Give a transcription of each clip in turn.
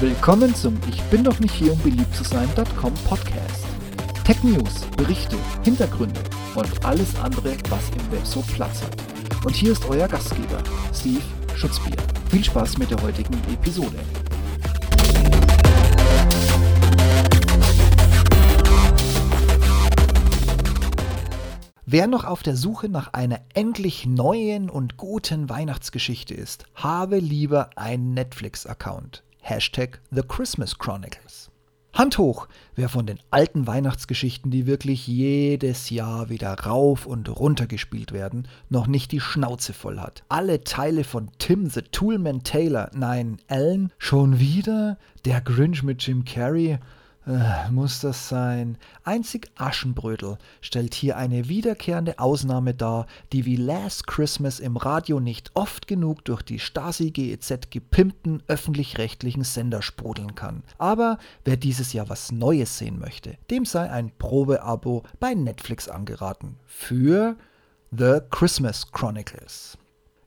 Willkommen zum Ich bin doch nicht hier, um beliebt zu sein.com Podcast. Tech News, Berichte, Hintergründe und alles andere, was im Web so Platz hat. Und hier ist euer Gastgeber, Steve Schutzbier. Viel Spaß mit der heutigen Episode. Wer noch auf der Suche nach einer endlich neuen und guten Weihnachtsgeschichte ist, habe lieber einen Netflix-Account. Hashtag The Christmas Chronicles. Hand hoch, wer von den alten Weihnachtsgeschichten, die wirklich jedes Jahr wieder rauf und runter gespielt werden, noch nicht die Schnauze voll hat. Alle Teile von Tim the Toolman Taylor, nein, Alan, schon wieder? Der Grinch mit Jim Carrey? Äh, muss das sein? Einzig Aschenbrödel stellt hier eine wiederkehrende Ausnahme dar, die wie Last Christmas im Radio nicht oft genug durch die Stasi GEZ gepimpten öffentlich-rechtlichen Sender sprudeln kann. Aber wer dieses Jahr was Neues sehen möchte, dem sei ein Probeabo bei Netflix angeraten. Für The Christmas Chronicles.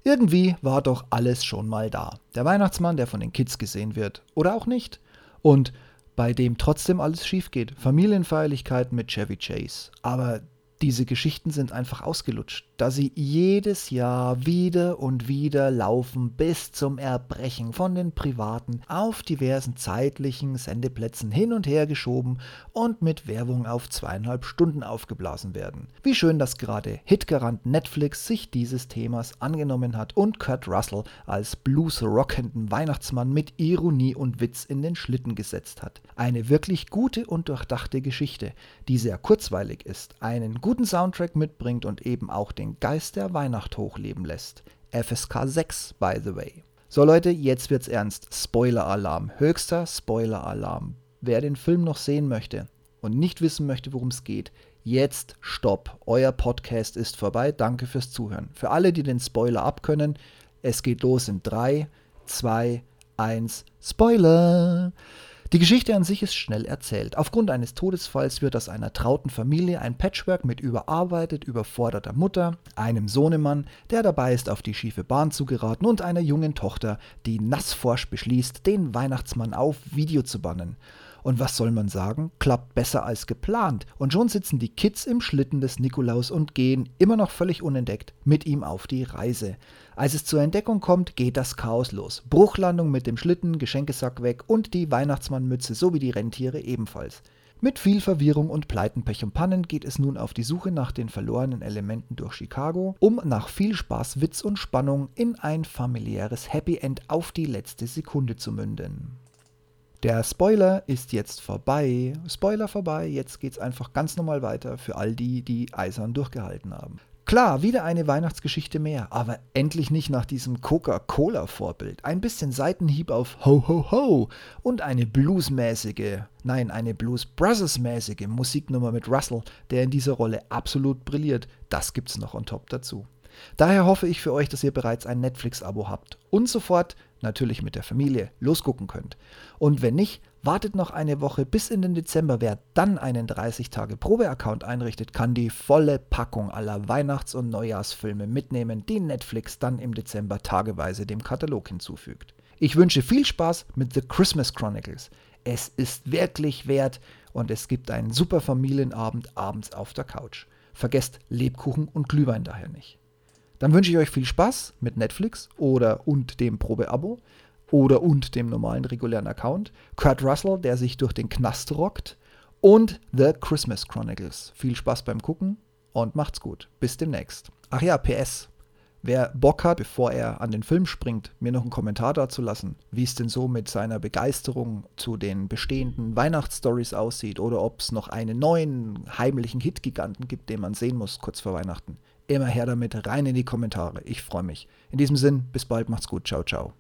Irgendwie war doch alles schon mal da. Der Weihnachtsmann, der von den Kids gesehen wird. Oder auch nicht. Und bei dem trotzdem alles schief geht. Familienfeierlichkeiten mit Chevy Chase. Aber diese Geschichten sind einfach ausgelutscht, da sie jedes Jahr wieder und wieder laufen bis zum Erbrechen von den privaten auf diversen zeitlichen Sendeplätzen hin und her geschoben und mit Werbung auf zweieinhalb Stunden aufgeblasen werden. Wie schön, dass gerade Hitgarant Netflix sich dieses Themas angenommen hat und Kurt Russell als blues-rockenden Weihnachtsmann mit Ironie und Witz in den Schlitten gesetzt hat. Eine wirklich gute und durchdachte Geschichte, die sehr kurzweilig ist, einen guten guten Soundtrack mitbringt und eben auch den Geist der Weihnacht hochleben lässt. FSK 6, by the way. So Leute, jetzt wird's ernst. Spoiler-Alarm. Höchster Spoiler-Alarm. Wer den Film noch sehen möchte und nicht wissen möchte, worum es geht, jetzt stopp. Euer Podcast ist vorbei. Danke fürs Zuhören. Für alle, die den Spoiler abkönnen, es geht los in 3, 2, 1, Spoiler! Die Geschichte an sich ist schnell erzählt. Aufgrund eines Todesfalls wird aus einer trauten Familie ein Patchwork mit überarbeitet, überforderter Mutter, einem Sohnemann, der dabei ist, auf die schiefe Bahn zu geraten, und einer jungen Tochter, die nassforsch beschließt, den Weihnachtsmann auf Video zu bannen. Und was soll man sagen? Klappt besser als geplant. Und schon sitzen die Kids im Schlitten des Nikolaus und gehen, immer noch völlig unentdeckt, mit ihm auf die Reise. Als es zur Entdeckung kommt, geht das Chaos los. Bruchlandung mit dem Schlitten, Geschenkesack weg und die Weihnachtsmannmütze sowie die Rentiere ebenfalls. Mit viel Verwirrung und Pleiten, Pech und Pannen geht es nun auf die Suche nach den verlorenen Elementen durch Chicago, um nach viel Spaß, Witz und Spannung in ein familiäres Happy End auf die letzte Sekunde zu münden. Der Spoiler ist jetzt vorbei. Spoiler vorbei, jetzt geht's einfach ganz normal weiter für all die, die eisern durchgehalten haben. Klar, wieder eine Weihnachtsgeschichte mehr, aber endlich nicht nach diesem Coca-Cola-Vorbild. Ein bisschen Seitenhieb auf Ho Ho Ho und eine bluesmäßige, nein, eine Blues Brothers-mäßige Musiknummer mit Russell, der in dieser Rolle absolut brilliert. Das gibt's noch on top dazu. Daher hoffe ich für euch, dass ihr bereits ein Netflix-Abo habt und sofort natürlich mit der Familie, losgucken könnt. Und wenn nicht, wartet noch eine Woche bis in den Dezember. Wer dann einen 30-Tage-Probe-Account einrichtet, kann die volle Packung aller Weihnachts- und Neujahrsfilme mitnehmen, die Netflix dann im Dezember tageweise dem Katalog hinzufügt. Ich wünsche viel Spaß mit The Christmas Chronicles. Es ist wirklich wert und es gibt einen super Familienabend abends auf der Couch. Vergesst Lebkuchen und Glühwein daher nicht. Dann wünsche ich euch viel Spaß mit Netflix oder und dem Probeabo oder und dem normalen regulären Account. Kurt Russell, der sich durch den Knast rockt. Und The Christmas Chronicles. Viel Spaß beim Gucken und macht's gut. Bis demnächst. Ach ja, PS. Wer Bock hat, bevor er an den Film springt, mir noch einen Kommentar dazu lassen, wie es denn so mit seiner Begeisterung zu den bestehenden Weihnachtsstories aussieht oder ob es noch einen neuen heimlichen Hit-Giganten gibt, den man sehen muss kurz vor Weihnachten. Immer her damit, rein in die Kommentare. Ich freue mich. In diesem Sinn, bis bald, macht's gut. Ciao, ciao.